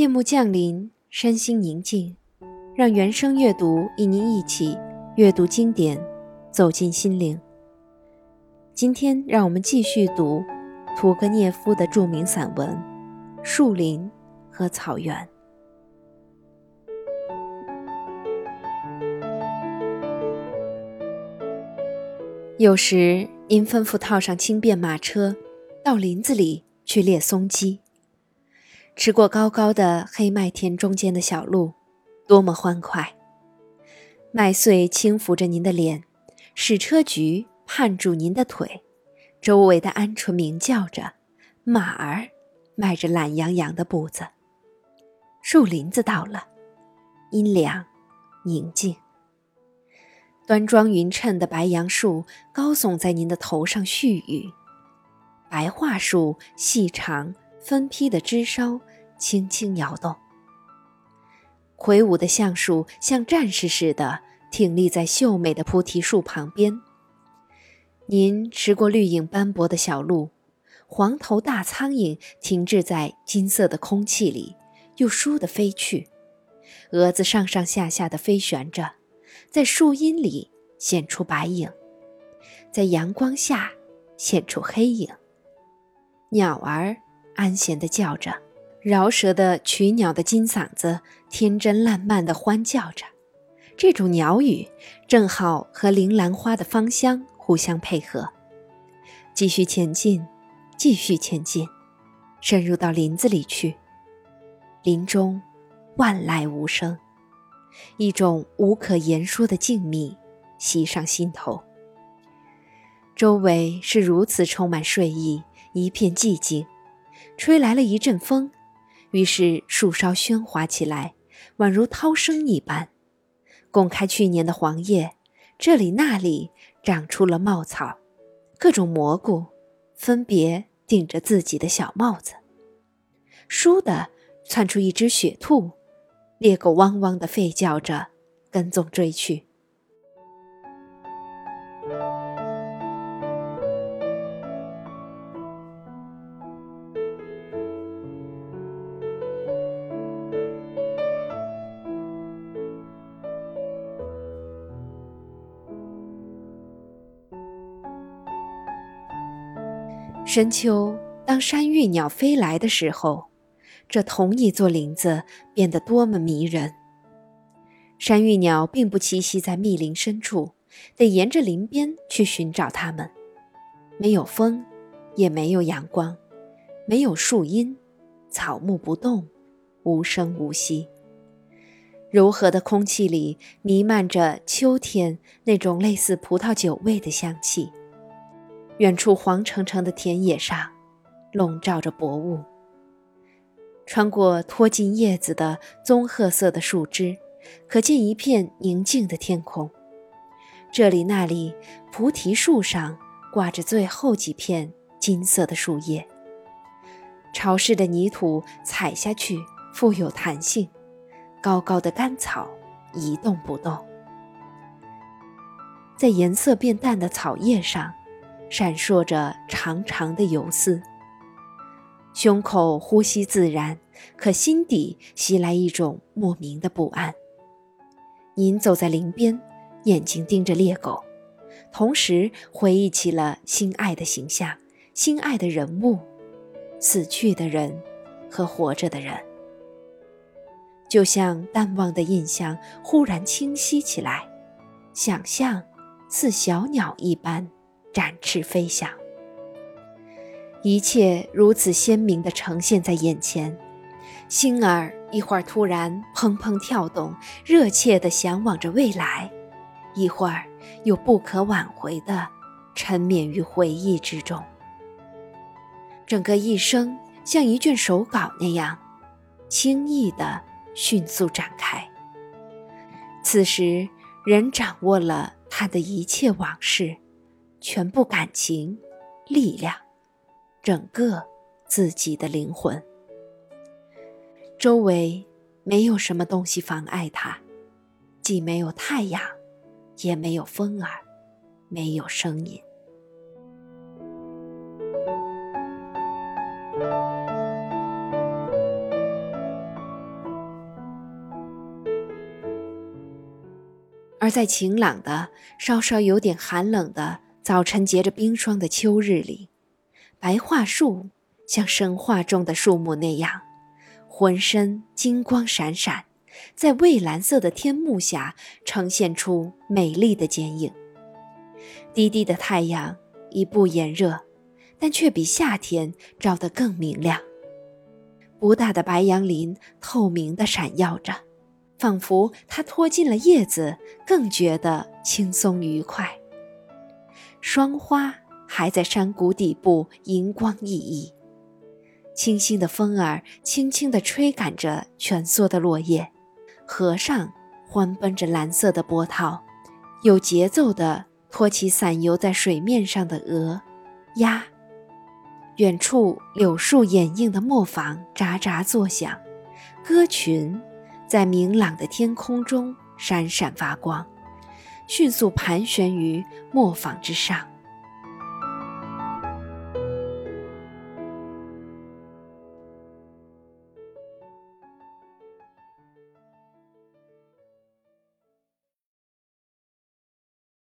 夜幕降临，身心宁静，让原声阅读与您一起阅读经典，走进心灵。今天，让我们继续读屠格涅夫的著名散文《树林和草原》。有时，您吩咐套上轻便马车，到林子里去猎松鸡。驰过高高的黑麦田中间的小路，多么欢快！麦穗轻抚着您的脸，矢车菊绊住您的腿，周围的鹌鹑鸣叫着，马儿迈着懒洋洋的步子。树林子到了，阴凉，宁静。端庄匀称的白杨树高耸在您的头上絮语，白桦树细长分披的枝梢轻轻摇动。魁梧的橡树像战士似的挺立在秀美的菩提树旁边。您驰过绿影斑驳的小路，黄头大苍蝇停滞在金色的空气里，又倏地飞去，蛾子上上下下的飞旋着。在树荫里显出白影，在阳光下显出黑影。鸟儿安闲地叫着，饶舌的曲鸟的金嗓子天真烂漫地欢叫着。这种鸟语正好和铃兰花的芳香互相配合。继续前进，继续前进，深入到林子里去。林中万籁无声。一种无可言说的静谧袭上心头。周围是如此充满睡意，一片寂静。吹来了一阵风，于是树梢喧哗起来，宛如涛声一般。拱开去年的黄叶，这里那里长出了茂草，各种蘑菇分别顶着自己的小帽子。倏地窜出一只雪兔。猎狗汪汪地吠叫着，跟踪追去。深秋，当山芋鸟飞来的时候。这同一座林子变得多么迷人！山芋鸟并不栖息在密林深处，得沿着林边去寻找它们。没有风，也没有阳光，没有树荫，草木不动，无声无息。柔和的空气里弥漫着秋天那种类似葡萄酒味的香气。远处黄澄澄的田野上，笼罩着薄雾。穿过脱尽叶子的棕褐色的树枝，可见一片宁静的天空。这里那里，菩提树上挂着最后几片金色的树叶。潮湿的泥土踩下去富有弹性，高高的干草一动不动。在颜色变淡的草叶上，闪烁着长长的游丝。胸口呼吸自然，可心底袭来一种莫名的不安。您走在林边，眼睛盯着猎狗，同时回忆起了心爱的形象、心爱的人物、死去的人和活着的人，就像淡忘的印象忽然清晰起来，想象似小鸟一般展翅飞翔。一切如此鲜明地呈现在眼前，心儿一会儿突然砰砰跳动，热切地向往着未来；一会儿又不可挽回地沉湎于回忆之中。整个一生像一卷手稿那样，轻易地迅速展开。此时，人掌握了他的一切往事，全部感情、力量、整个自己的灵魂周围没有什么东西妨碍他，既没有太阳，也没有风儿，没有声音。而在晴朗的，稍稍有点寒冷的。早晨，结着冰霜的秋日里，白桦树像神话中的树木那样，浑身金光闪闪，在蔚蓝色的天幕下呈现出美丽的剪影。低低的太阳已不炎热，但却比夏天照得更明亮。不大的白杨林透明地闪耀着。仿佛它拖进了叶子，更觉得轻松愉快。霜花还在山谷底部银光熠熠，清新的风儿轻轻地吹赶着蜷缩的落叶，河上欢奔着蓝色的波涛，有节奏地托起散游在水面上的鹅、鸭。远处柳树掩映的磨坊喳喳作响，歌群。在明朗的天空中闪闪发光，迅速盘旋于磨坊之上。